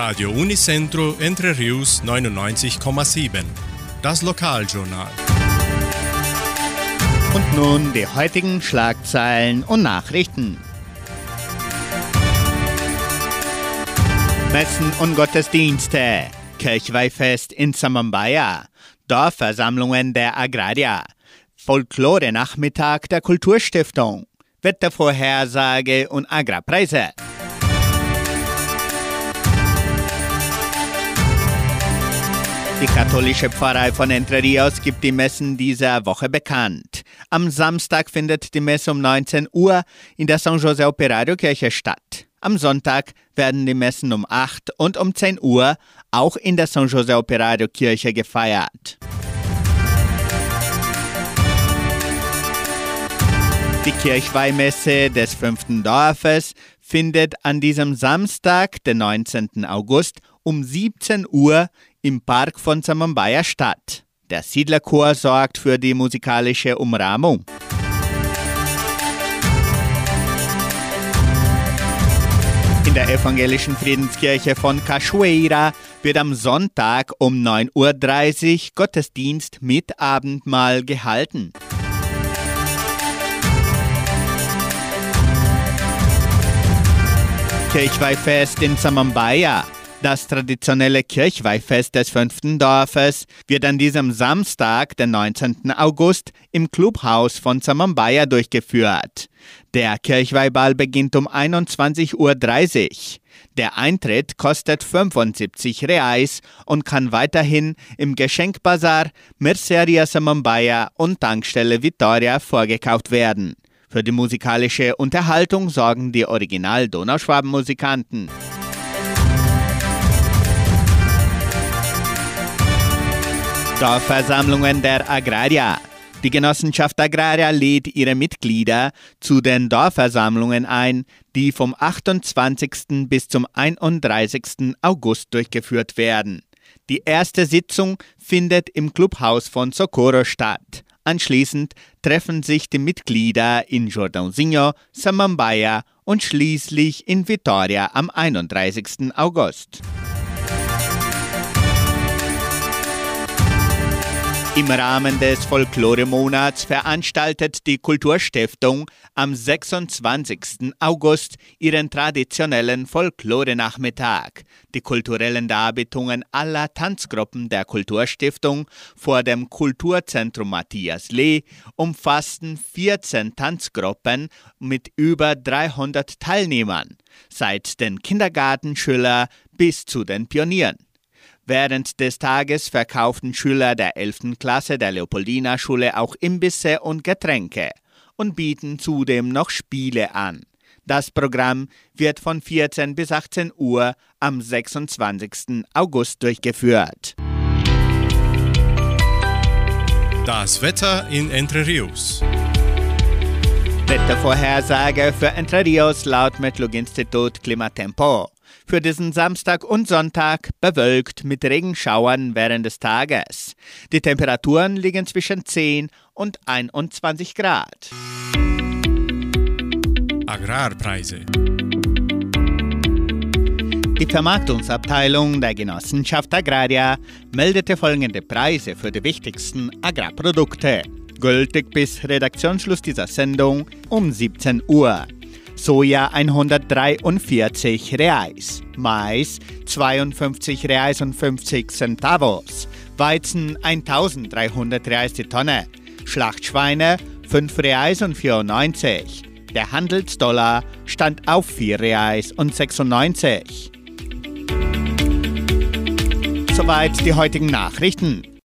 Radio Unicentro Entre Rius 99,7. Das Lokaljournal. Und nun die heutigen Schlagzeilen und Nachrichten. Messen und Gottesdienste, Kirchweihfest in Samambaya, Dorfversammlungen der Agrarier, Folklore-Nachmittag der Kulturstiftung, Wettervorhersage und Agrarpreise. Die katholische Pfarrei von Entre Rios gibt die Messen dieser Woche bekannt. Am Samstag findet die Messe um 19 Uhr in der San José Operario Kirche statt. Am Sonntag werden die Messen um 8 und um 10 Uhr auch in der San José Operario Kirche gefeiert. Die Kirchweihmesse des fünften Dorfes findet an diesem Samstag, den 19. August, um 17 Uhr im Park von Samambaya statt. Der Siedlerchor sorgt für die musikalische Umrahmung. In der evangelischen Friedenskirche von Cachoeira wird am Sonntag um 9.30 Uhr Gottesdienst mit Abendmahl gehalten. Kirchweihfest in Samambaya. Das traditionelle Kirchweihfest des fünften Dorfes wird an diesem Samstag, den 19. August, im Clubhaus von Samambaya durchgeführt. Der Kirchweihball beginnt um 21.30 Uhr. Der Eintritt kostet 75 Reais und kann weiterhin im Geschenkbazar, Merceria Samambaya und Tankstelle Vittoria vorgekauft werden. Für die musikalische Unterhaltung sorgen die Original-Donauschwaben-Musikanten. Dorfversammlungen der Agrarier. Die Genossenschaft Agraria lädt ihre Mitglieder zu den Dorfversammlungen ein, die vom 28. bis zum 31. August durchgeführt werden. Die erste Sitzung findet im Clubhaus von Socorro statt. Anschließend treffen sich die Mitglieder in Jordãozinho, Samambaya und schließlich in Vitória am 31. August. Im Rahmen des Folklore-Monats veranstaltet die Kulturstiftung am 26. August ihren traditionellen Folklore-Nachmittag. Die kulturellen Darbietungen aller Tanzgruppen der Kulturstiftung vor dem Kulturzentrum Matthias Lee umfassten 14 Tanzgruppen mit über 300 Teilnehmern, seit den Kindergartenschülern bis zu den Pionieren. Während des Tages verkauften Schüler der 11. Klasse der Leopoldina Schule auch Imbisse und Getränke und bieten zudem noch Spiele an. Das Programm wird von 14 bis 18 Uhr am 26. August durchgeführt. Das Wetter in Entre Rios. Wettervorhersage für Entre Rios laut Metlog-Institut Klimatempo. Für diesen Samstag und Sonntag bewölkt mit Regenschauern während des Tages. Die Temperaturen liegen zwischen 10 und 21 Grad. Agrarpreise. Die Vermarktungsabteilung der Genossenschaft Agraria meldete folgende Preise für die wichtigsten Agrarprodukte. Gültig bis Redaktionsschluss dieser Sendung um 17 Uhr. Soja 143 Reais, Mais 52 Reais und 50 Centavos, Weizen 1300 Reais die Tonne, Schlachtschweine 5 Reais und 94. Der Handelsdollar stand auf 4 Reais und 96. Soweit die heutigen Nachrichten.